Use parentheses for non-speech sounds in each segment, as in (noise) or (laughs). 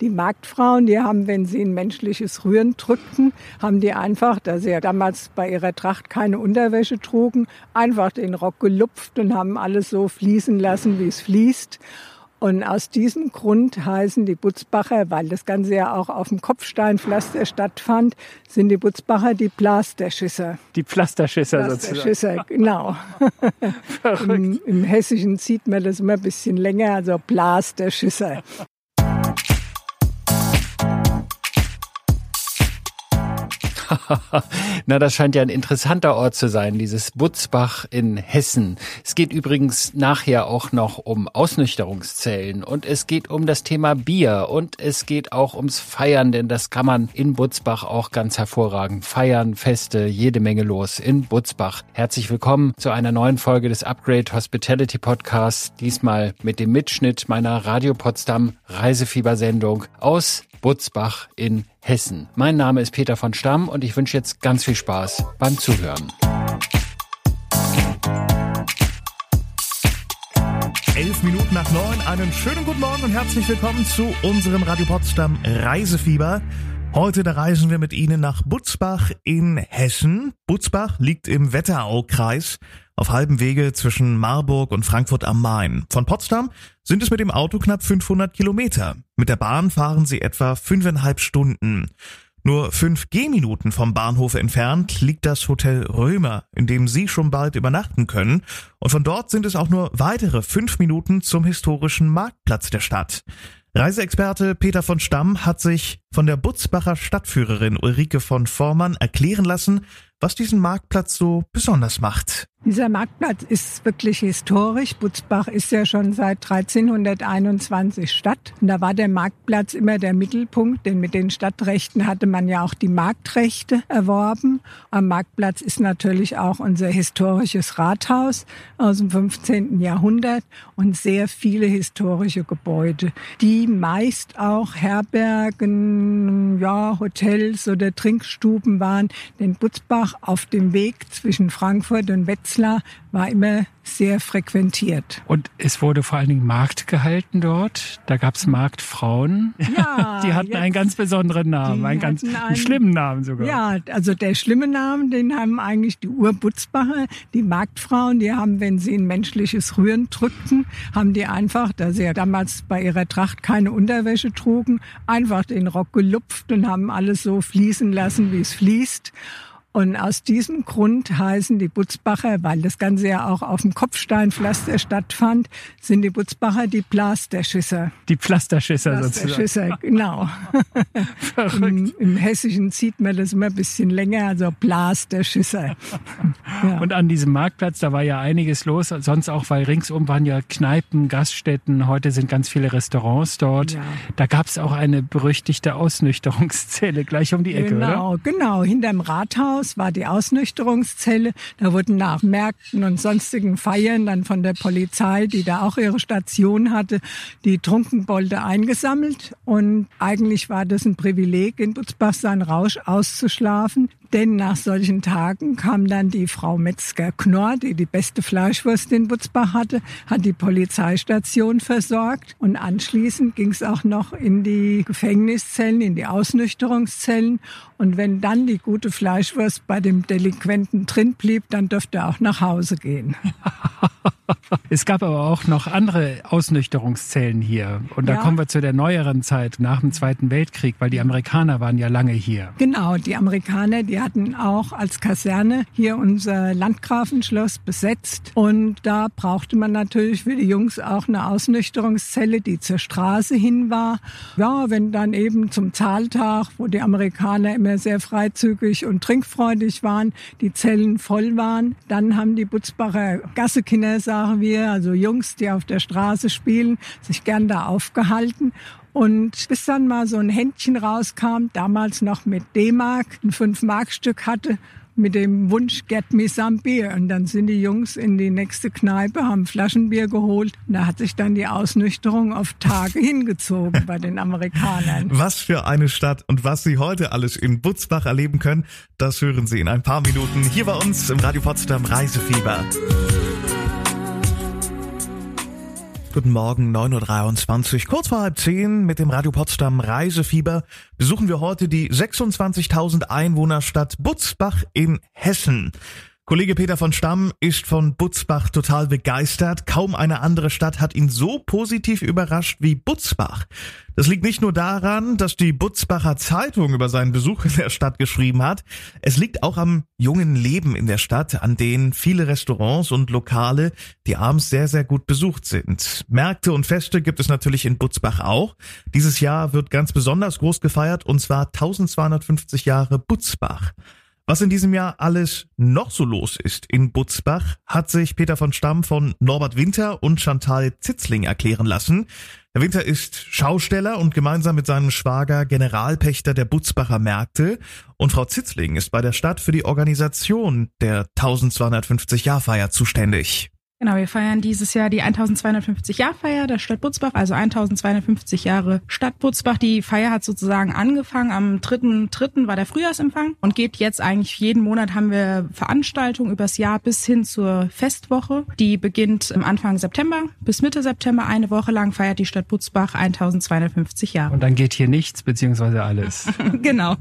Die Marktfrauen, die haben, wenn sie ein menschliches Rühren drückten, haben die einfach, da sie ja damals bei ihrer Tracht keine Unterwäsche trugen, einfach den Rock gelupft und haben alles so fließen lassen, wie es fließt. Und aus diesem Grund heißen die Butzbacher, weil das Ganze ja auch auf dem Kopfsteinpflaster stattfand, sind die Butzbacher die Plasterschisser. Die Pflasterschisser, Pflasterschisser sozusagen. genau. (laughs) Im, Im, Hessischen sieht man das immer ein bisschen länger, also Plasterschisser. (laughs) Na, das scheint ja ein interessanter Ort zu sein, dieses Butzbach in Hessen. Es geht übrigens nachher auch noch um Ausnüchterungszellen und es geht um das Thema Bier und es geht auch ums Feiern, denn das kann man in Butzbach auch ganz hervorragend feiern. Feste, jede Menge los in Butzbach. Herzlich willkommen zu einer neuen Folge des Upgrade Hospitality Podcasts. Diesmal mit dem Mitschnitt meiner Radio Potsdam Reisefiebersendung aus Butzbach in Hessen. Mein Name ist Peter von Stamm und ich wünsche jetzt ganz viel Spaß beim Zuhören. Elf Minuten nach neun, einen schönen guten Morgen und herzlich willkommen zu unserem Radio Potsdam Reisefieber. Heute da reisen wir mit Ihnen nach Butzbach in Hessen. Butzbach liegt im Wetteraukreis auf halbem Wege zwischen Marburg und Frankfurt am Main. Von Potsdam sind es mit dem Auto knapp 500 Kilometer. Mit der Bahn fahren Sie etwa fünfeinhalb Stunden. Nur fünf Gehminuten vom Bahnhof entfernt liegt das Hotel Römer, in dem Sie schon bald übernachten können. Und von dort sind es auch nur weitere fünf Minuten zum historischen Marktplatz der Stadt. Reiseexperte Peter von Stamm hat sich von der Butzbacher Stadtführerin Ulrike von Vormann erklären lassen, was diesen Marktplatz so besonders macht. Dieser Marktplatz ist wirklich historisch. Butzbach ist ja schon seit 1321 Stadt. Und da war der Marktplatz immer der Mittelpunkt, denn mit den Stadtrechten hatte man ja auch die Marktrechte erworben. Am Marktplatz ist natürlich auch unser historisches Rathaus aus dem 15. Jahrhundert und sehr viele historische Gebäude, die meist auch Herbergen, ja, Hotels oder Trinkstuben waren. Denn Butzbach auf dem Weg zwischen Frankfurt und Wetzlar war immer sehr frequentiert. Und es wurde vor allen Dingen Markt gehalten dort. Da gab es Marktfrauen. Ja, (laughs) die hatten einen ganz besonderen Namen, einen ganz einen, einen, schlimmen Namen sogar. Ja, also der schlimme Name, den haben eigentlich die Urbutzbacher, die Marktfrauen. Die haben, wenn sie ein menschliches Rühren drückten, haben die einfach, da sie ja damals bei ihrer Tracht keine Unterwäsche trugen, einfach den Rock gelupft und haben alles so fließen lassen, wie es fließt. Und aus diesem Grund heißen die Butzbacher, weil das Ganze ja auch auf dem Kopfsteinpflaster stattfand, sind die Butzbacher die Plasterschisser. Die Pflasterschisser, Plasterschisser sozusagen. genau. (laughs) Im, Im, Hessischen sieht man das immer ein bisschen länger, also Plasterschisser. ja. Und an diesem Marktplatz, da war ja einiges los, sonst auch, weil ringsum waren ja Kneipen, Gaststätten, heute sind ganz viele Restaurants dort. Ja. Da gab es auch eine berüchtigte Ausnüchterungszelle gleich um die Ecke, genau, oder? Genau, genau, hinterm Rathaus das war die Ausnüchterungszelle. Da wurden nach Märkten und sonstigen Feiern dann von der Polizei, die da auch ihre Station hatte, die Trunkenbolde eingesammelt. Und eigentlich war das ein Privileg, in Butzbach seinen Rausch auszuschlafen. Denn nach solchen Tagen kam dann die Frau Metzger-Knorr, die die beste Fleischwurst in Butzbach hatte, hat die Polizeistation versorgt und anschließend ging es auch noch in die Gefängniszellen, in die Ausnüchterungszellen. Und wenn dann die gute Fleischwurst bei dem Delinquenten drin blieb, dann dürfte er auch nach Hause gehen. (laughs) (laughs) Es gab aber auch noch andere Ausnüchterungszellen hier. Und da ja. kommen wir zu der neueren Zeit nach dem Zweiten Weltkrieg, weil die Amerikaner waren ja lange hier. Genau, die Amerikaner, die hatten auch als Kaserne hier unser Landgrafenschloss besetzt. Und da brauchte man natürlich für die Jungs auch eine Ausnüchterungszelle, die zur Straße hin war. Ja, wenn dann eben zum Zahltag, wo die Amerikaner immer sehr freizügig und trinkfreudig waren, die Zellen voll waren, dann haben die Butzbacher Gassekinder, sagen wir, also Jungs, die auf der Straße spielen, sich gern da aufgehalten. Und bis dann mal so ein Händchen rauskam, damals noch mit D-Mark, ein 5-Mark-Stück hatte, mit dem Wunsch, get me some beer. Und dann sind die Jungs in die nächste Kneipe, haben Flaschenbier geholt. Und da hat sich dann die Ausnüchterung auf Tage (laughs) hingezogen bei den Amerikanern. Was für eine Stadt und was Sie heute alles in Butzbach erleben können, das hören Sie in ein paar Minuten hier bei uns im Radio Potsdam Reisefieber. Guten Morgen, 9.23 Uhr, kurz vor halb zehn mit dem Radio Potsdam Reisefieber besuchen wir heute die 26.000 Einwohnerstadt Butzbach in Hessen. Kollege Peter von Stamm ist von Butzbach total begeistert. Kaum eine andere Stadt hat ihn so positiv überrascht wie Butzbach. Das liegt nicht nur daran, dass die Butzbacher Zeitung über seinen Besuch in der Stadt geschrieben hat. Es liegt auch am jungen Leben in der Stadt, an denen viele Restaurants und Lokale, die abends sehr, sehr gut besucht sind. Märkte und Feste gibt es natürlich in Butzbach auch. Dieses Jahr wird ganz besonders groß gefeiert und zwar 1250 Jahre Butzbach. Was in diesem Jahr alles noch so los ist in Butzbach, hat sich Peter von Stamm von Norbert Winter und Chantal Zitzling erklären lassen. Herr Winter ist Schausteller und gemeinsam mit seinem Schwager Generalpächter der Butzbacher Märkte und Frau Zitzling ist bei der Stadt für die Organisation der 1250 Jahrfeier zuständig. Genau, wir feiern dieses Jahr die 1250 Jahrfeier der Stadt Butzbach, also 1250 Jahre Stadt Butzbach. Die Feier hat sozusagen angefangen am 3.3. war der Frühjahrsempfang und geht jetzt eigentlich jeden Monat haben wir Veranstaltungen übers Jahr bis hin zur Festwoche. Die beginnt im Anfang September bis Mitte September. Eine Woche lang feiert die Stadt Butzbach 1250 Jahre. Und dann geht hier nichts beziehungsweise alles. (laughs) genau.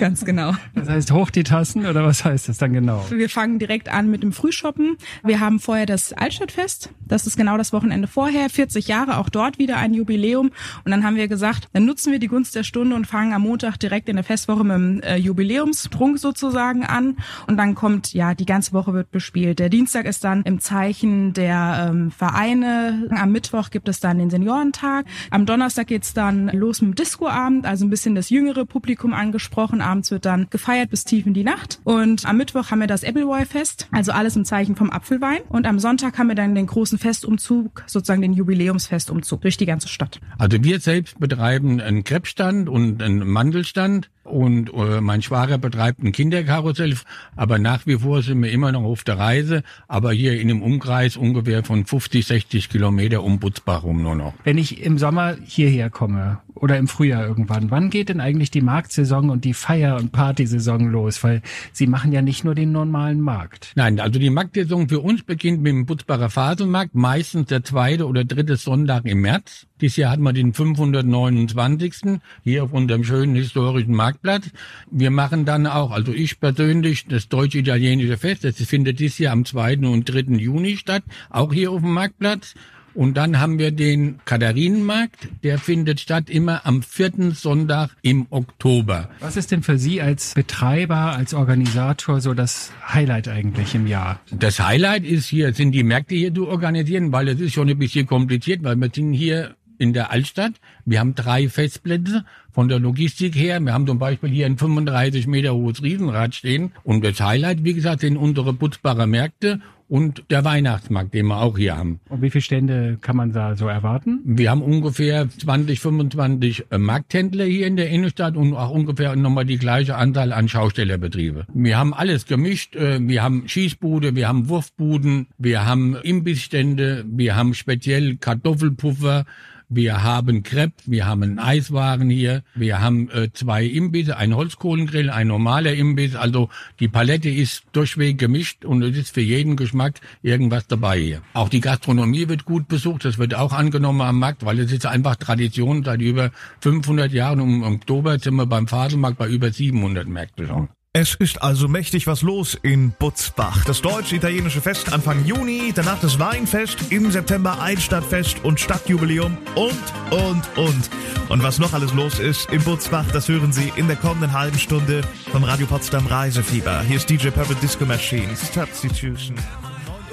Ganz genau. Das heißt, hoch die Tassen oder was heißt das dann genau? Wir fangen direkt an mit dem Frühshoppen. Wir haben vorher das Altstadtfest. Das ist genau das Wochenende vorher. 40 Jahre, auch dort wieder ein Jubiläum. Und dann haben wir gesagt, dann nutzen wir die Gunst der Stunde und fangen am Montag direkt in der Festwoche mit dem äh, Jubiläumstrunk sozusagen an. Und dann kommt, ja, die ganze Woche wird bespielt. Der Dienstag ist dann im Zeichen der ähm, Vereine. Am Mittwoch gibt es dann den Seniorentag. Am Donnerstag geht's dann los mit dem Discoabend, also ein bisschen das jüngere Publikum angesprochen. Abends wird dann gefeiert bis tief in die Nacht. Und am Mittwoch haben wir das Appleboy-Fest, also alles im Zeichen vom Apfelwein. Verein. Und am Sonntag haben wir dann den großen Festumzug, sozusagen den Jubiläumsfestumzug durch die ganze Stadt. Also wir selbst betreiben einen Krebsstand und einen Mandelstand und äh, mein Schwager betreibt ein Kinderkarussell, aber nach wie vor sind wir immer noch auf der Reise, aber hier in einem Umkreis ungefähr von 50, 60 Kilometer um Butzbach rum nur noch. Wenn ich im Sommer hierher komme oder im Frühjahr irgendwann, wann geht denn eigentlich die Marktsaison und die Feier- und Partysaison los? Weil Sie machen ja nicht nur den normalen Markt. Nein, also die Marktsaison für uns beginnt mit dem Butzbacher Faselmarkt, meistens der zweite oder dritte Sonntag im März. Dieses Jahr hatten wir den 529. hier auf unserem schönen historischen Marktplatz. Wir machen dann auch, also ich persönlich, das deutsch-italienische Fest. Das findet dieses Jahr am 2. und 3. Juni statt, auch hier auf dem Marktplatz. Und dann haben wir den Katharinenmarkt, der findet statt immer am vierten Sonntag im Oktober. Was ist denn für Sie als Betreiber, als Organisator so das Highlight eigentlich im Jahr? Das Highlight ist hier, sind die Märkte hier zu organisieren, weil es ist schon ein bisschen kompliziert, weil wir sind hier in der Altstadt. Wir haben drei Festplätze von der Logistik her. Wir haben zum Beispiel hier ein 35 Meter hohes Riesenrad stehen. Und das Highlight, wie gesagt, sind unsere Putzbarer Märkte und der Weihnachtsmarkt, den wir auch hier haben. Und wie viele Stände kann man da so erwarten? Wir haben ungefähr 20, 25 äh, Markthändler hier in der Innenstadt und auch ungefähr nochmal die gleiche Anzahl an Schaustellerbetriebe. Wir haben alles gemischt. Äh, wir haben Schießbude, wir haben Wurfbuden, wir haben Imbissstände, wir haben speziell Kartoffelpuffer, wir haben Crepe, wir haben einen Eiswagen hier, wir haben äh, zwei Imbisse, ein Holzkohlengrill, ein normaler Imbiss. Also die Palette ist durchweg gemischt und es ist für jeden Geschmack irgendwas dabei hier. Auch die Gastronomie wird gut besucht, das wird auch angenommen am Markt, weil es ist einfach Tradition seit über 500 Jahren. Um Oktober sind wir beim Faselmarkt bei über 700 Märkten schon. Es ist also mächtig was los in Butzbach. Das deutsch-italienische Fest Anfang Juni, danach das Weinfest, im September Einstadtfest und Stadtjubiläum und, und, und. Und was noch alles los ist in Butzbach, das hören Sie in der kommenden halben Stunde vom Radio Potsdam Reisefieber. Hier ist DJ Purple Disco Machine. Substitution.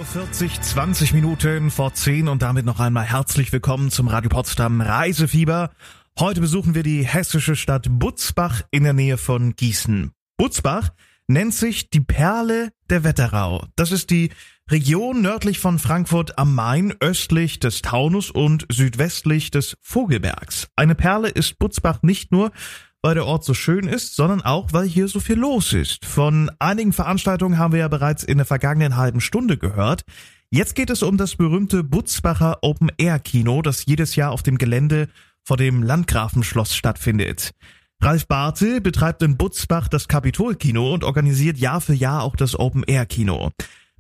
40, 20 Minuten vor 10 und damit noch einmal herzlich willkommen zum Radio Potsdam Reisefieber. Heute besuchen wir die hessische Stadt Butzbach in der Nähe von Gießen. Butzbach nennt sich die Perle der Wetterau. Das ist die Region nördlich von Frankfurt am Main, östlich des Taunus und südwestlich des Vogelbergs. Eine Perle ist Butzbach nicht nur, weil der Ort so schön ist, sondern auch, weil hier so viel los ist. Von einigen Veranstaltungen haben wir ja bereits in der vergangenen halben Stunde gehört. Jetzt geht es um das berühmte Butzbacher Open Air Kino, das jedes Jahr auf dem Gelände vor dem Landgrafenschloss stattfindet. Ralf Bartel betreibt in Butzbach das Kapitolkino und organisiert Jahr für Jahr auch das Open Air Kino.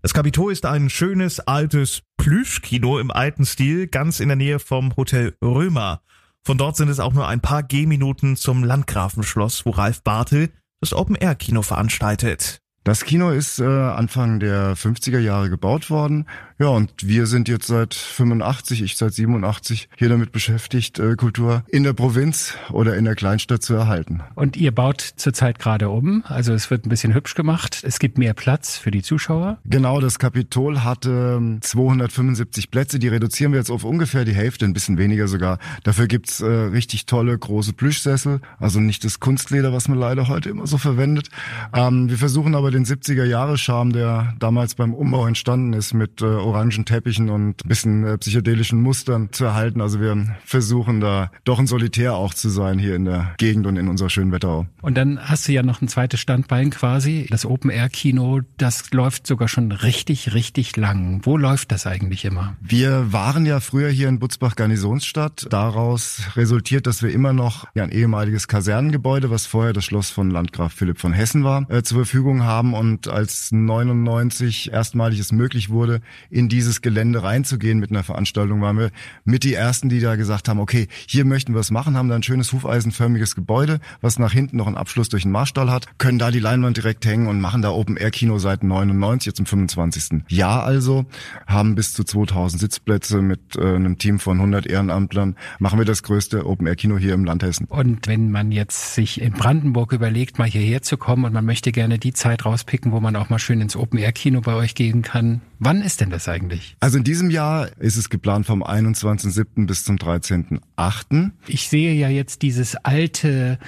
Das Kapitol ist ein schönes altes Plüschkino im alten Stil, ganz in der Nähe vom Hotel Römer. Von dort sind es auch nur ein paar Gehminuten zum Landgrafenschloss, wo Ralf Bartel das Open-Air-Kino veranstaltet. Das Kino ist äh, Anfang der 50er Jahre gebaut worden. Ja, und wir sind jetzt seit 85, ich seit 87 hier damit beschäftigt, äh, Kultur in der Provinz oder in der Kleinstadt zu erhalten. Und ihr baut zurzeit gerade um, also es wird ein bisschen hübsch gemacht. Es gibt mehr Platz für die Zuschauer. Genau, das Kapitol hatte 275 ähm, Plätze, die reduzieren wir jetzt auf ungefähr die Hälfte, ein bisschen weniger sogar. Dafür gibt's äh, richtig tolle große Plüschsessel, also nicht das Kunstleder, was man leider heute immer so verwendet. Ähm, wir versuchen aber den 70er Jahre Charme, der damals beim Umbau entstanden ist, mit äh, orangen Teppichen und ein bisschen äh, psychedelischen Mustern zu erhalten. Also wir versuchen da doch ein Solitär auch zu sein hier in der Gegend und in unserer schönen Wetterau. Und dann hast du ja noch ein zweites Standbein quasi, das Open-Air-Kino, das läuft sogar schon richtig, richtig lang. Wo läuft das eigentlich immer? Wir waren ja früher hier in Butzbach Garnisonsstadt. Daraus resultiert, dass wir immer noch ein ehemaliges Kasernengebäude, was vorher das Schloss von Landgraf Philipp von Hessen war, äh, zur Verfügung haben haben und als 99 erstmalig es möglich wurde, in dieses Gelände reinzugehen mit einer Veranstaltung, waren wir mit die ersten, die da gesagt haben, okay, hier möchten wir es machen, haben da ein schönes hufeisenförmiges Gebäude, was nach hinten noch einen Abschluss durch den Marstall hat, können da die Leinwand direkt hängen und machen da Open Air Kino seit 99, jetzt im 25. Jahr also, haben bis zu 2000 Sitzplätze mit äh, einem Team von 100 Ehrenamtlern, machen wir das größte Open Air Kino hier im Land Hessen. Und wenn man jetzt sich in Brandenburg überlegt, mal hierher zu kommen und man möchte gerne die Zeit raus rauspicken, wo man auch mal schön ins Open-Air-Kino bei euch gehen kann. Wann ist denn das eigentlich? Also in diesem Jahr ist es geplant vom 21.07. bis zum 13.08. Ich sehe ja jetzt dieses alte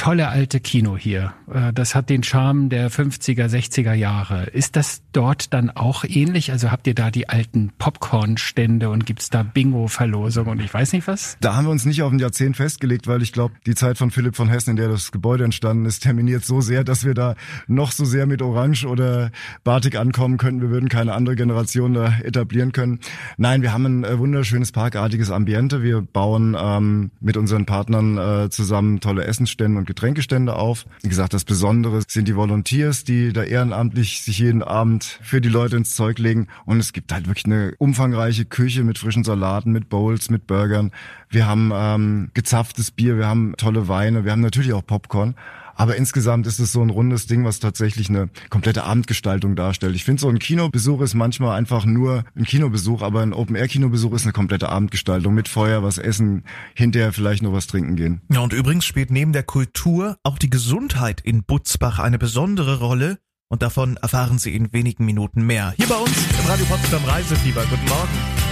tolle alte Kino hier. Äh, das hat den Charme der 50er, 60er Jahre. Ist das dort dann auch ähnlich? Also habt ihr da die alten Popcorn-Stände und gibt's da Bingo-Verlosungen und ich weiß nicht was? Da haben wir uns nicht auf ein Jahrzehnt festgelegt, weil ich glaube, die Zeit von Philipp von Hessen, in der das Gebäude entstanden ist, terminiert so sehr, dass wir da noch so sehr mit Orange oder Batik ankommen könnten. Wir würden keine andere Generation da etablieren können. Nein, wir haben ein äh, wunderschönes parkartiges Ambiente. Wir bauen ähm, mit unseren Partnern äh, zusammen tolle Essensstände und Getränkestände auf. Wie gesagt, das Besondere sind die Volunteers, die da ehrenamtlich sich jeden Abend für die Leute ins Zeug legen. Und es gibt halt wirklich eine umfangreiche Küche mit frischen Salaten, mit Bowls, mit Burgern. Wir haben ähm, gezapftes Bier, wir haben tolle Weine, wir haben natürlich auch Popcorn. Aber insgesamt ist es so ein rundes Ding, was tatsächlich eine komplette Abendgestaltung darstellt. Ich finde, so ein Kinobesuch ist manchmal einfach nur ein Kinobesuch, aber ein Open-Air-Kinobesuch ist eine komplette Abendgestaltung mit Feuer, was essen, hinterher vielleicht noch was trinken gehen. Ja, und übrigens spielt neben der Kultur auch die Gesundheit in Butzbach eine besondere Rolle. Und davon erfahren Sie in wenigen Minuten mehr. Hier bei uns im Radio Potsdam Reisefieber. Guten Morgen.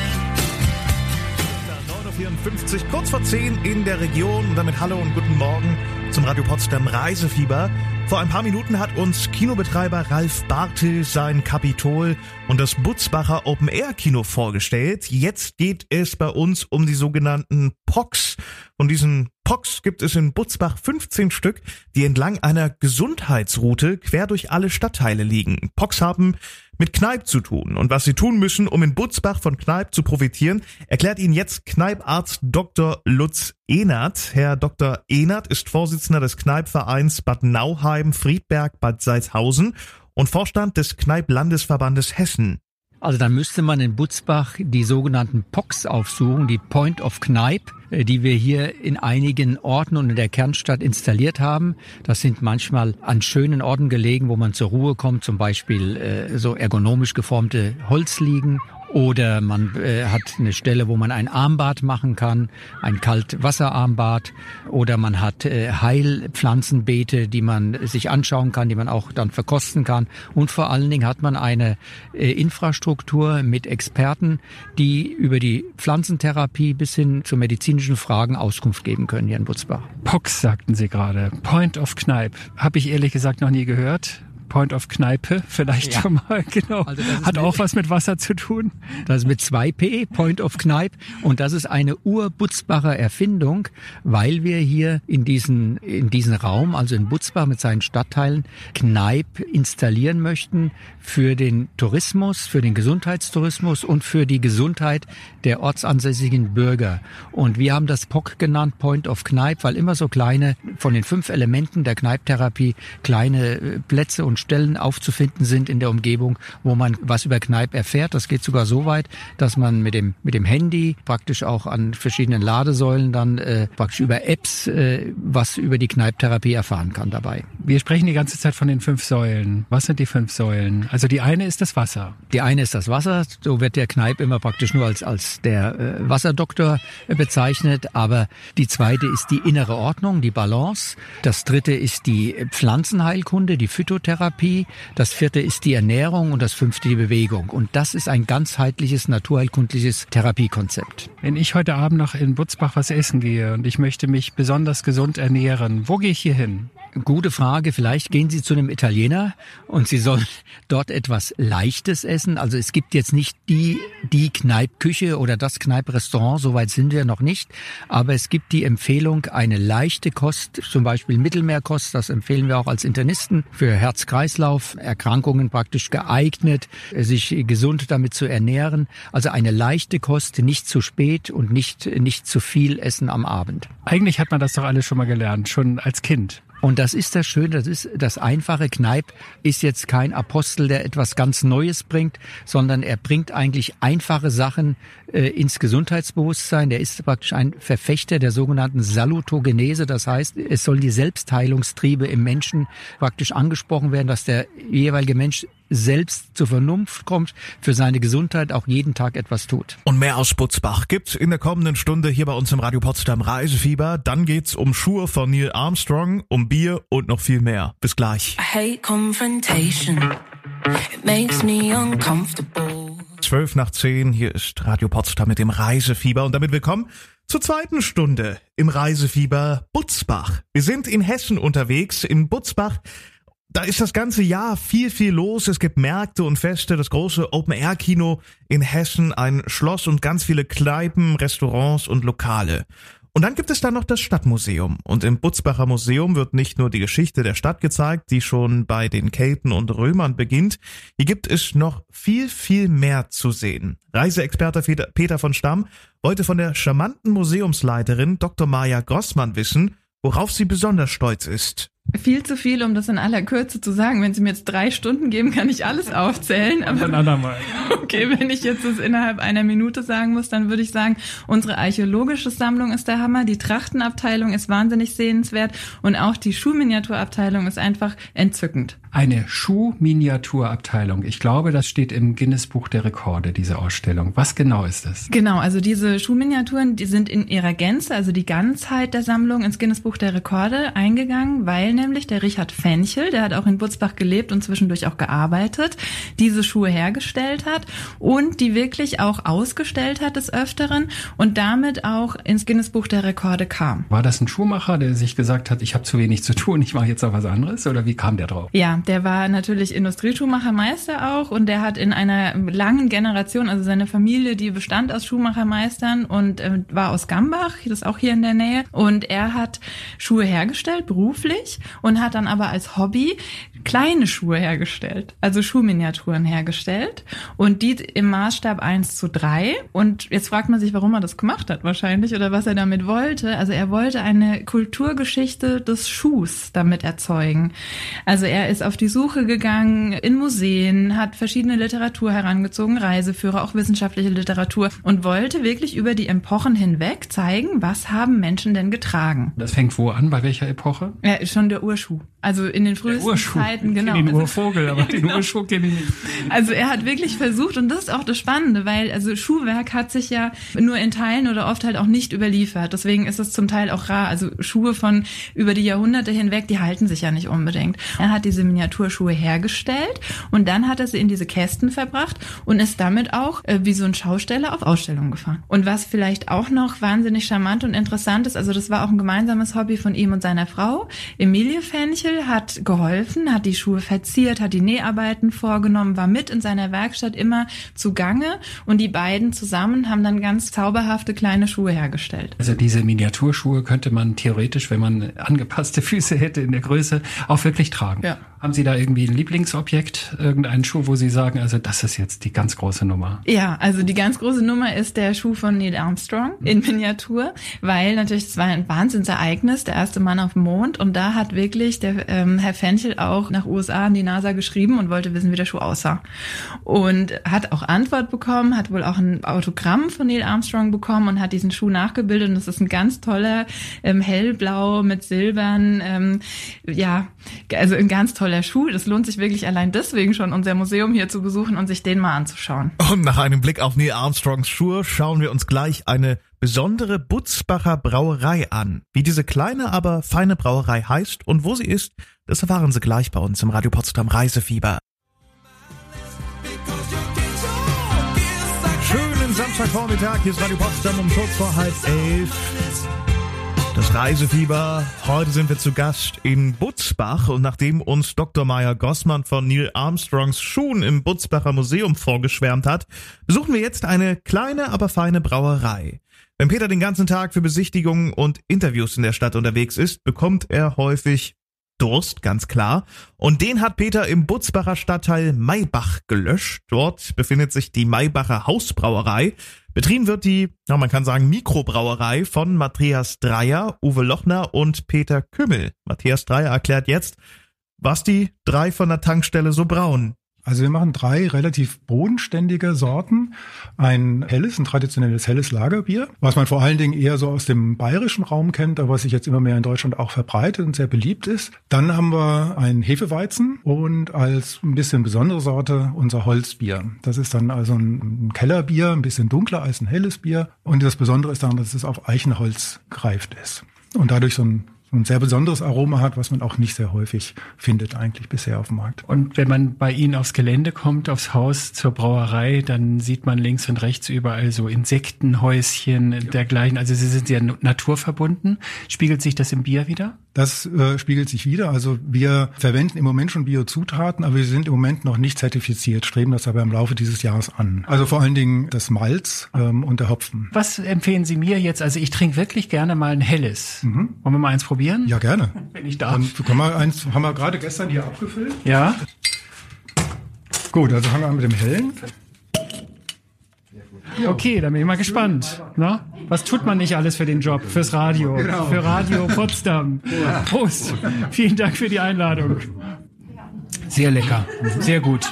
54, kurz vor 10 in der Region. Und damit Hallo und guten Morgen zum Radio Potsdam Reisefieber. Vor ein paar Minuten hat uns Kinobetreiber Ralf Bartel sein Kapitol und das Butzbacher Open Air Kino vorgestellt. Jetzt geht es bei uns um die sogenannten POCs. Von diesen POCs gibt es in Butzbach 15 Stück, die entlang einer Gesundheitsroute quer durch alle Stadtteile liegen. POCs haben mit Kneipp zu tun und was Sie tun müssen, um in Butzbach von Kneipp zu profitieren, erklärt Ihnen jetzt Kneipp-Arzt Dr. Lutz Ehnert. Herr Dr. Ehnert ist Vorsitzender des Kneipp-Vereins Bad Nauheim, Friedberg, Bad Salzhausen und Vorstand des Kneipp-Landesverbandes Hessen. Also dann müsste man in Butzbach die sogenannten POCs aufsuchen, die Point of Kneipp, äh, die wir hier in einigen Orten und in der Kernstadt installiert haben. Das sind manchmal an schönen Orten gelegen, wo man zur Ruhe kommt, zum Beispiel äh, so ergonomisch geformte Holzliegen oder man äh, hat eine Stelle, wo man ein Armbad machen kann, ein Kaltwasserarmbad. Oder man hat äh, Heilpflanzenbeete, die man sich anschauen kann, die man auch dann verkosten kann. Und vor allen Dingen hat man eine äh, Infrastruktur mit Experten, die über die Pflanzentherapie bis hin zu medizinischen Fragen Auskunft geben können hier in Butzbach. Pox sagten Sie gerade. Point of Kneipp. Habe ich ehrlich gesagt noch nie gehört. Point of Kneipe vielleicht ja. schon mal, genau. Also Hat auch was mit Wasser zu tun. Das ist mit 2P, Point of Kneipe. Und das ist eine Ur-Butzbacher Erfindung, weil wir hier in diesen, in diesen Raum, also in Butzbach mit seinen Stadtteilen, Kneipe installieren möchten für den Tourismus, für den Gesundheitstourismus und für die Gesundheit der ortsansässigen Bürger. Und wir haben das POC genannt, Point of Kneipe, weil immer so kleine, von den fünf Elementen der Kneipptherapie, kleine äh, Plätze und Stellen aufzufinden sind in der Umgebung, wo man was über Kneipp erfährt. Das geht sogar so weit, dass man mit dem, mit dem Handy praktisch auch an verschiedenen Ladesäulen dann äh, praktisch über Apps äh, was über die Kneipptherapie erfahren kann dabei. Wir sprechen die ganze Zeit von den fünf Säulen. Was sind die fünf Säulen? Also die eine ist das Wasser. Die eine ist das Wasser. So wird der Kneipp immer praktisch nur als, als der äh, Wasserdoktor äh, bezeichnet. Aber die zweite ist die innere Ordnung, die Balance. Das dritte ist die Pflanzenheilkunde, die Phytotherapie. Das vierte ist die Ernährung und das fünfte die Bewegung. Und das ist ein ganzheitliches naturheilkundliches Therapiekonzept. Wenn ich heute Abend noch in Butzbach was essen gehe und ich möchte mich besonders gesund ernähren, wo gehe ich hier hin? Gute Frage. Vielleicht gehen Sie zu einem Italiener und Sie sollen (laughs) dort etwas Leichtes essen. Also es gibt jetzt nicht die, die Kneippküche oder das Kneiprestaurant, soweit sind wir noch nicht. Aber es gibt die Empfehlung, eine leichte Kost, zum Beispiel Mittelmeerkost, das empfehlen wir auch als Internisten, für Herz-Kreislauf-Erkrankungen praktisch geeignet, sich gesund damit zu ernähren. Also eine leichte Kost, nicht zu spät und nicht, nicht zu viel essen am Abend. Eigentlich hat man das doch alles schon mal gelernt, schon als Kind. Und das ist das Schöne, das ist das einfache Kneip ist jetzt kein Apostel, der etwas ganz Neues bringt, sondern er bringt eigentlich einfache Sachen äh, ins Gesundheitsbewusstsein. Der ist praktisch ein Verfechter der sogenannten Salutogenese. Das heißt, es sollen die Selbstheilungstriebe im Menschen praktisch angesprochen werden, dass der jeweilige Mensch selbst zur Vernunft kommt, für seine Gesundheit auch jeden Tag etwas tut. Und mehr aus Butzbach gibt's in der kommenden Stunde hier bei uns im Radio Potsdam Reisefieber. Dann geht's um Schuhe von Neil Armstrong, um Bier und noch viel mehr. Bis gleich. I hate confrontation. It makes me uncomfortable. 12 nach 10, hier ist Radio Potsdam mit dem Reisefieber und damit willkommen zur zweiten Stunde im Reisefieber Butzbach. Wir sind in Hessen unterwegs, in Butzbach da ist das ganze Jahr viel, viel los. Es gibt Märkte und Feste, das große Open-Air-Kino in Hessen, ein Schloss und ganz viele Kneipen, Restaurants und Lokale. Und dann gibt es da noch das Stadtmuseum. Und im Butzbacher Museum wird nicht nur die Geschichte der Stadt gezeigt, die schon bei den Kelten und Römern beginnt. Hier gibt es noch viel, viel mehr zu sehen. Reiseexperte Peter von Stamm wollte von der charmanten Museumsleiterin Dr. Maja Grossmann wissen, worauf sie besonders stolz ist. Viel zu viel, um das in aller Kürze zu sagen. Wenn Sie mir jetzt drei Stunden geben, kann ich alles aufzählen. Aber ein andermal. Okay, wenn ich jetzt das innerhalb einer Minute sagen muss, dann würde ich sagen, unsere archäologische Sammlung ist der Hammer, die Trachtenabteilung ist wahnsinnig sehenswert und auch die Schuhminiaturabteilung ist einfach entzückend. Eine Schuhminiaturabteilung. Ich glaube, das steht im Guinness Buch der Rekorde, diese Ausstellung. Was genau ist das? Genau, also diese Schuhminiaturen, die sind in ihrer Gänze, also die Ganzheit der Sammlung ins Guinness Buch der Rekorde eingegangen, weil nämlich der Richard Fenchel, der hat auch in Butzbach gelebt und zwischendurch auch gearbeitet, diese Schuhe hergestellt hat und die wirklich auch ausgestellt hat des Öfteren und damit auch ins Guinness Buch der Rekorde kam. War das ein Schuhmacher, der sich gesagt hat, ich habe zu wenig zu tun, ich mache jetzt auch was anderes oder wie kam der drauf? Ja, der war natürlich Industrieschuhmachermeister auch und der hat in einer langen Generation, also seine Familie, die bestand aus Schuhmachermeistern und äh, war aus Gambach, das ist auch hier in der Nähe und er hat Schuhe hergestellt beruflich und hat dann aber als Hobby kleine Schuhe hergestellt, also Schuhminiaturen hergestellt und die im Maßstab 1 zu 3. Und jetzt fragt man sich, warum er das gemacht hat wahrscheinlich oder was er damit wollte. Also er wollte eine Kulturgeschichte des Schuhs damit erzeugen. Also er ist auf die Suche gegangen in Museen, hat verschiedene Literatur herangezogen, Reiseführer, auch wissenschaftliche Literatur und wollte wirklich über die Epochen hinweg zeigen, was haben Menschen denn getragen. Das fängt wo an? Bei welcher Epoche? Ja, schon der Urschuh. Also in den frühesten Zeiten, genau. Den also, Urvogel, aber (laughs) den Urschuh kenne ich nicht. Also er hat wirklich versucht, und das ist auch das Spannende, weil also Schuhwerk hat sich ja nur in Teilen oder oft halt auch nicht überliefert. Deswegen ist es zum Teil auch rar. Also Schuhe von über die Jahrhunderte hinweg, die halten sich ja nicht unbedingt. Er hat diese Miniaturschuhe hergestellt und dann hat er sie in diese Kästen verbracht und ist damit auch äh, wie so ein Schausteller auf Ausstellungen gefahren. Und was vielleicht auch noch wahnsinnig charmant und interessant ist, also das war auch ein gemeinsames Hobby von ihm und seiner Frau, Emilie Fenchel, Michel hat geholfen, hat die Schuhe verziert, hat die Näharbeiten vorgenommen, war mit in seiner Werkstatt immer zugange und die beiden zusammen haben dann ganz zauberhafte kleine Schuhe hergestellt. Also diese Miniaturschuhe könnte man theoretisch, wenn man angepasste Füße hätte in der Größe, auch wirklich tragen. Ja. Haben Sie da irgendwie ein Lieblingsobjekt, irgendeinen Schuh, wo Sie sagen, also das ist jetzt die ganz große Nummer? Ja, also die ganz große Nummer ist der Schuh von Neil Armstrong in Miniatur, weil natürlich es war ein Wahnsinnsereignis, der erste Mann auf dem Mond und da hat wirklich der ähm, Herr Fenchel auch nach USA an die NASA geschrieben und wollte wissen, wie der Schuh aussah. Und hat auch Antwort bekommen, hat wohl auch ein Autogramm von Neil Armstrong bekommen und hat diesen Schuh nachgebildet und es ist ein ganz toller ähm, hellblau mit silbern, ähm, ja, also ein ganz toller Schuh. Das lohnt sich wirklich allein deswegen schon, unser Museum hier zu besuchen und sich den mal anzuschauen. Und nach einem Blick auf Neil Armstrongs Schuhe schauen wir uns gleich eine besondere Butzbacher Brauerei an. Wie diese kleine, aber feine Brauerei heißt und wo sie ist, das erfahren Sie gleich bei uns im Radio Potsdam Reisefieber. Schönen Samstagvormittag, hier ist Radio Potsdam um kurz vor halb elf. Das Reisefieber. Heute sind wir zu Gast in Butzbach und nachdem uns Dr. Meyer Gossmann von Neil Armstrongs Schuhen im Butzbacher Museum vorgeschwärmt hat, besuchen wir jetzt eine kleine, aber feine Brauerei. Wenn Peter den ganzen Tag für Besichtigungen und Interviews in der Stadt unterwegs ist, bekommt er häufig Durst, ganz klar. Und den hat Peter im Butzbacher Stadtteil Maybach gelöscht. Dort befindet sich die Maybacher Hausbrauerei. Betrieben wird die, ja, man kann sagen, Mikrobrauerei von Matthias Dreier, Uwe Lochner und Peter Kümmel. Matthias Dreier erklärt jetzt, was die drei von der Tankstelle so brauen. Also wir machen drei relativ bodenständige Sorten. Ein helles, ein traditionelles helles Lagerbier, was man vor allen Dingen eher so aus dem bayerischen Raum kennt, aber was sich jetzt immer mehr in Deutschland auch verbreitet und sehr beliebt ist. Dann haben wir ein Hefeweizen und als ein bisschen besondere Sorte unser Holzbier. Das ist dann also ein Kellerbier, ein bisschen dunkler als ein helles Bier. Und das Besondere ist daran, dass es auf Eichenholz gereift ist. Und dadurch so ein ein sehr besonderes Aroma hat, was man auch nicht sehr häufig findet eigentlich bisher auf dem Markt. Und wenn man bei Ihnen aufs Gelände kommt, aufs Haus zur Brauerei, dann sieht man links und rechts überall so Insektenhäuschen ja. dergleichen. Also Sie sind sehr naturverbunden. Spiegelt sich das im Bier wieder? Das äh, spiegelt sich wieder. Also wir verwenden im Moment schon Biozutaten, aber wir sind im Moment noch nicht zertifiziert, streben das aber im Laufe dieses Jahres an. Also vor allen Dingen das Malz ähm, und der Hopfen. Was empfehlen Sie mir jetzt? Also ich trinke wirklich gerne mal ein helles. Mhm. Wollen wir mal eins probieren? Ja, gerne. (laughs) Wenn ich darf. Dann können wir eins, haben wir gerade gestern hier abgefüllt. Ja. Gut, also fangen wir an mit dem hellen. Okay, dann bin ich mal gespannt. Na? Was tut man nicht alles für den Job, fürs Radio, genau. für Radio Potsdam? Prost. Vielen Dank für die Einladung. Sehr lecker, sehr gut.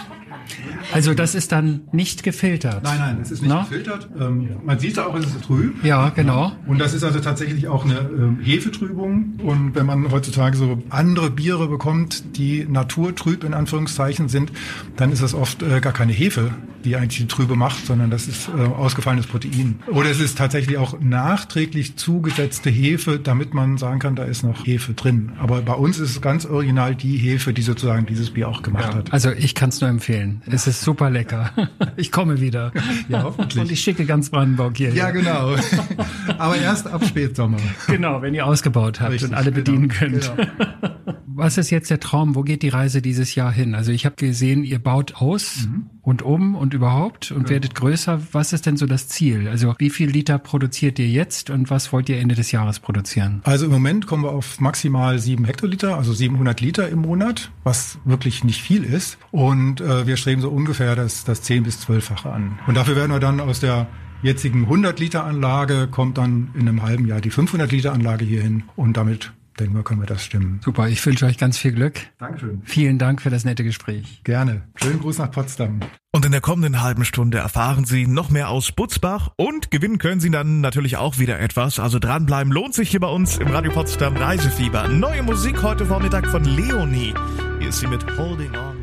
Also das ist dann nicht gefiltert. Nein, nein, es ist nicht Na? gefiltert. Ähm, man sieht auch, es ist trüb. Ja, genau. Und das ist also tatsächlich auch eine ähm, Hefetrübung. Und wenn man heutzutage so andere Biere bekommt, die naturtrüb in Anführungszeichen sind, dann ist das oft äh, gar keine Hefe, die eigentlich die Trübe macht, sondern das ist äh, ausgefallenes Protein. Oder es ist tatsächlich auch nachträglich zugesetzte Hefe, damit man sagen kann, da ist noch Hefe drin. Aber bei uns ist es ganz original die Hefe, die sozusagen dieses Bier auch gemacht ja. hat. Also ich kann es nur empfehlen. Es ist super lecker. (laughs) Ich komme wieder. Ja, hoffentlich. Und ich schicke ganz Brandenburg hier. Ja, genau. (laughs) Aber erst ab Spätsommer. Genau, wenn ihr ausgebaut habt Richtig, und alle bedienen genau, könnt. Genau. Was ist jetzt der Traum? Wo geht die Reise dieses Jahr hin? Also ich habe gesehen, ihr baut aus mhm. und um und überhaupt und ja. werdet größer. Was ist denn so das Ziel? Also wie viel Liter produziert ihr jetzt und was wollt ihr Ende des Jahres produzieren? Also im Moment kommen wir auf maximal sieben Hektoliter, also 700 Liter im Monat, was wirklich nicht viel ist. Und äh, wir streben so ungefähr das, das 10 bis 12-fache an. Und dafür werden wir dann aus der jetzigen 100 Liter Anlage kommt dann in einem halben Jahr die 500 Liter Anlage hierhin und damit denken wir, können wir das stimmen. Super, ich wünsche euch ganz viel Glück. Dankeschön. Vielen Dank für das nette Gespräch. Gerne. Schönen Gruß nach Potsdam. Und in der kommenden halben Stunde erfahren Sie noch mehr aus Butzbach und gewinnen können Sie dann natürlich auch wieder etwas. Also dranbleiben lohnt sich hier bei uns im Radio Potsdam Reisefieber. Neue Musik heute Vormittag von Leonie. Hier ist sie mit Holding On.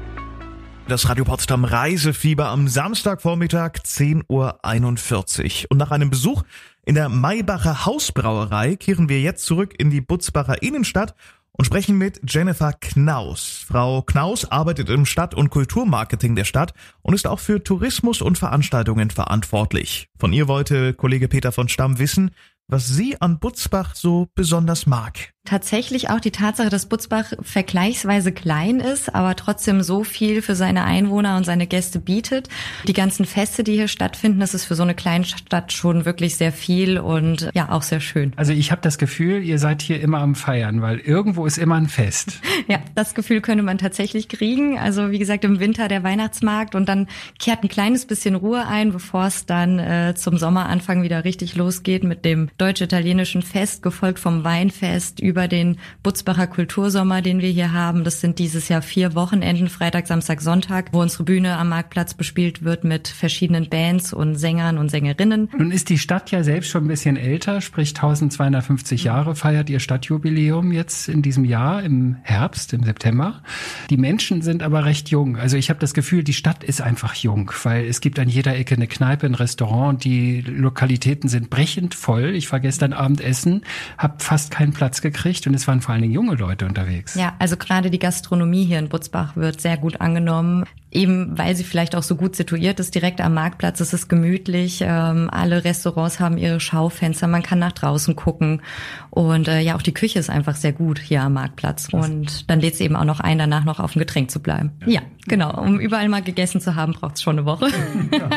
Das Radio Potsdam Reisefieber am Samstagvormittag 10.41 Uhr. Und nach einem Besuch in der Maybacher Hausbrauerei kehren wir jetzt zurück in die Butzbacher Innenstadt und sprechen mit Jennifer Knaus. Frau Knaus arbeitet im Stadt- und Kulturmarketing der Stadt und ist auch für Tourismus und Veranstaltungen verantwortlich. Von ihr wollte Kollege Peter von Stamm wissen, was sie an Butzbach so besonders mag. Tatsächlich auch die Tatsache, dass Butzbach vergleichsweise klein ist, aber trotzdem so viel für seine Einwohner und seine Gäste bietet. Die ganzen Feste, die hier stattfinden, das ist für so eine kleine Stadt schon wirklich sehr viel und ja, auch sehr schön. Also ich habe das Gefühl, ihr seid hier immer am Feiern, weil irgendwo ist immer ein Fest. (laughs) ja, das Gefühl könnte man tatsächlich kriegen. Also wie gesagt, im Winter der Weihnachtsmarkt und dann kehrt ein kleines bisschen Ruhe ein, bevor es dann äh, zum Sommeranfang wieder richtig losgeht mit dem deutsch-italienischen Fest, gefolgt vom Weinfest über den Butzbacher Kultursommer, den wir hier haben. Das sind dieses Jahr vier Wochenenden, Freitag, Samstag, Sonntag, wo unsere Bühne am Marktplatz bespielt wird mit verschiedenen Bands und Sängern und Sängerinnen. Nun ist die Stadt ja selbst schon ein bisschen älter, sprich 1250 Jahre feiert ihr Stadtjubiläum jetzt in diesem Jahr im Herbst, im September. Die Menschen sind aber recht jung. Also ich habe das Gefühl, die Stadt ist einfach jung, weil es gibt an jeder Ecke eine Kneipe, ein Restaurant die Lokalitäten sind brechend voll. Ich war gestern Abend essen, habe fast keinen Platz gekriegt gekriegt und es waren vor allen Dingen junge Leute unterwegs. Ja, also gerade die Gastronomie hier in Butzbach wird sehr gut angenommen eben weil sie vielleicht auch so gut situiert ist, direkt am Marktplatz. Es ist gemütlich. Ähm, alle Restaurants haben ihre Schaufenster. Man kann nach draußen gucken. Und äh, ja, auch die Küche ist einfach sehr gut hier am Marktplatz. Und dann lädt es eben auch noch ein, danach noch auf ein Getränk zu bleiben. Ja, ja genau. Um überall mal gegessen zu haben, braucht es schon eine Woche. Ja.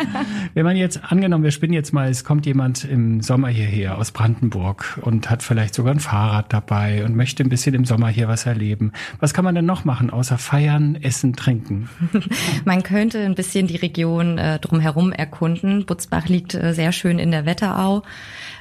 Wenn man jetzt angenommen, wir spinnen jetzt mal, es kommt jemand im Sommer hierher aus Brandenburg und hat vielleicht sogar ein Fahrrad dabei und möchte ein bisschen im Sommer hier was erleben. Was kann man denn noch machen, außer feiern, essen, trinken? (laughs) Man könnte ein bisschen die Region äh, drumherum erkunden. Butzbach liegt äh, sehr schön in der Wetterau.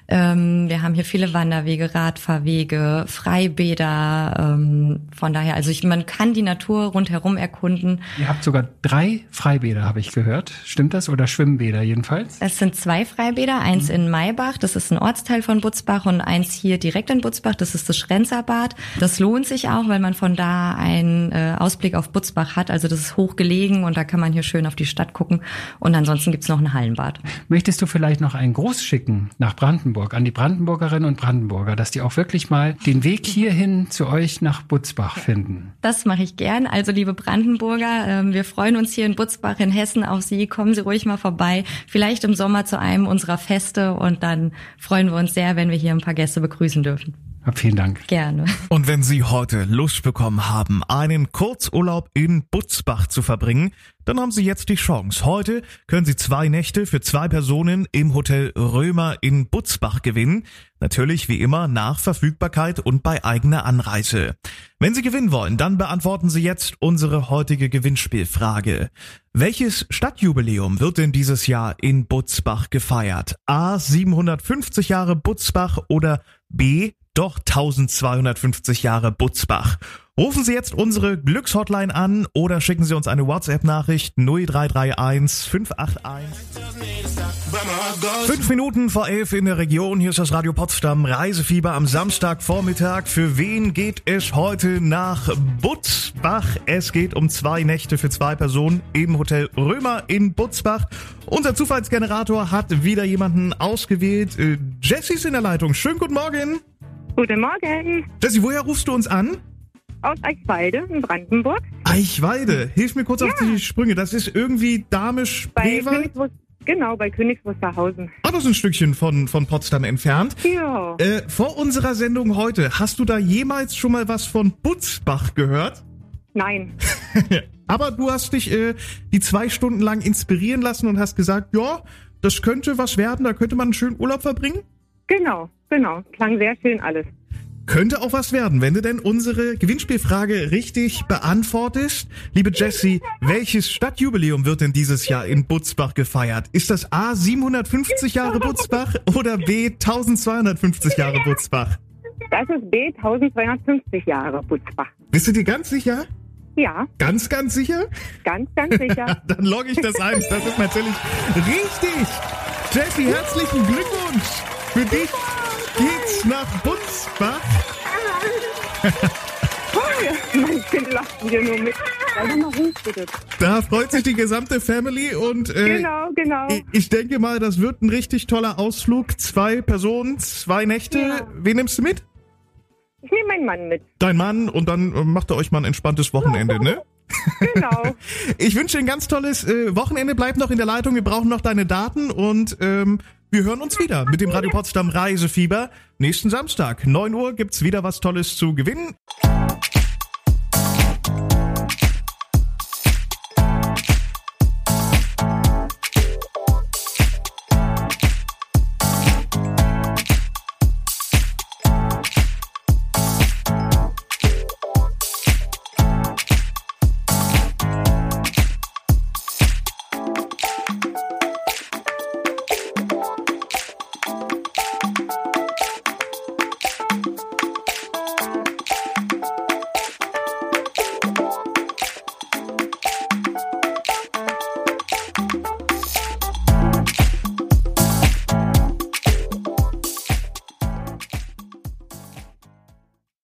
Ähm, wir haben hier viele Wanderwege, Radfahrwege, Freibäder. Ähm, von daher, also ich, man kann die Natur rundherum erkunden. Ihr habt sogar drei Freibäder, habe ich gehört. Stimmt das? Oder Schwimmbäder jedenfalls? Es sind zwei Freibäder. Eins mhm. in Maybach, das ist ein Ortsteil von Butzbach, und eins hier direkt in Butzbach, das ist das Schrenzerbad. Das lohnt sich auch, weil man von da einen äh, Ausblick auf Butzbach hat. Also das ist hochgelegen und da kann man hier schön auf die Stadt gucken. Und ansonsten gibt's noch ein Hallenbad. Möchtest du vielleicht noch einen Gruß schicken nach Brandenburg? Brandenburg, an die Brandenburgerinnen und Brandenburger, dass die auch wirklich mal den Weg hierhin zu euch nach Butzbach finden. Das mache ich gern. Also liebe Brandenburger, ähm, wir freuen uns hier in Butzbach in Hessen auf Sie. Kommen Sie ruhig mal vorbei. Vielleicht im Sommer zu einem unserer Feste und dann freuen wir uns sehr, wenn wir hier ein paar Gäste begrüßen dürfen. Vielen Dank. Gerne. Und wenn Sie heute Lust bekommen haben, einen Kurzurlaub in Butzbach zu verbringen, dann haben Sie jetzt die Chance. Heute können Sie zwei Nächte für zwei Personen im Hotel Römer in Butzbach gewinnen. Natürlich wie immer nach Verfügbarkeit und bei eigener Anreise. Wenn Sie gewinnen wollen, dann beantworten Sie jetzt unsere heutige Gewinnspielfrage. Welches Stadtjubiläum wird denn dieses Jahr in Butzbach gefeiert? A 750 Jahre Butzbach oder B doch 1250 Jahre Butzbach. Rufen Sie jetzt unsere Glückshotline an oder schicken Sie uns eine WhatsApp-Nachricht 0331 581. Fünf Minuten vor elf in der Region. Hier ist das Radio Potsdam Reisefieber am Samstagvormittag. Für wen geht es heute nach Butzbach? Es geht um zwei Nächte für zwei Personen im Hotel Römer in Butzbach. Unser Zufallsgenerator hat wieder jemanden ausgewählt. Äh, Jessie ist in der Leitung. Schönen guten Morgen. Guten Morgen. Jessie, woher rufst du uns an? Aus Eichwalde in Brandenburg. Eichwalde? Hilf mir kurz ja. auf die Sprünge. Das ist irgendwie Damisch bei Genau, bei Königs Wusterhausen. Ah, das ist ein Stückchen von, von Potsdam entfernt. Ja. Äh, vor unserer Sendung heute, hast du da jemals schon mal was von Butzbach gehört? Nein. (laughs) Aber du hast dich äh, die zwei Stunden lang inspirieren lassen und hast gesagt, ja, das könnte was werden, da könnte man einen schönen Urlaub verbringen? Genau, genau. Klang sehr schön alles. Könnte auch was werden, wenn du denn unsere Gewinnspielfrage richtig beantwortest. Liebe Jessie, welches Stadtjubiläum wird denn dieses Jahr in Butzbach gefeiert? Ist das A 750 Jahre Butzbach oder B 1250 Jahre Butzbach? Das ist B 1250 Jahre Butzbach. Bist du dir ganz sicher? Ja. Ganz, ganz sicher? Ganz, ganz sicher. (laughs) Dann logge ich das ein. Das ist natürlich richtig. Jessie, herzlichen Glückwunsch. Für dich geht's nach Butzbach. mein (laughs) Kind lacht wieder nur mit. Da freut sich die gesamte Family und äh, genau, genau. Ich, denke mal, das wird ein richtig toller Ausflug. Zwei Personen, zwei Nächte. Ja. Wen nimmst du mit? Ich nehme meinen Mann mit. Dein Mann und dann äh, macht ihr euch mal ein entspanntes Wochenende, ne? Genau. (laughs) Ich wünsche dir ein ganz tolles äh, Wochenende. Bleib noch in der Leitung. Wir brauchen noch deine Daten und ähm, Wir hören uns wieder mit dem Radio Potsdam Reisefieber. Nächsten Samstag, 9 Uhr, gibt's wieder was Tolles zu gewinnen.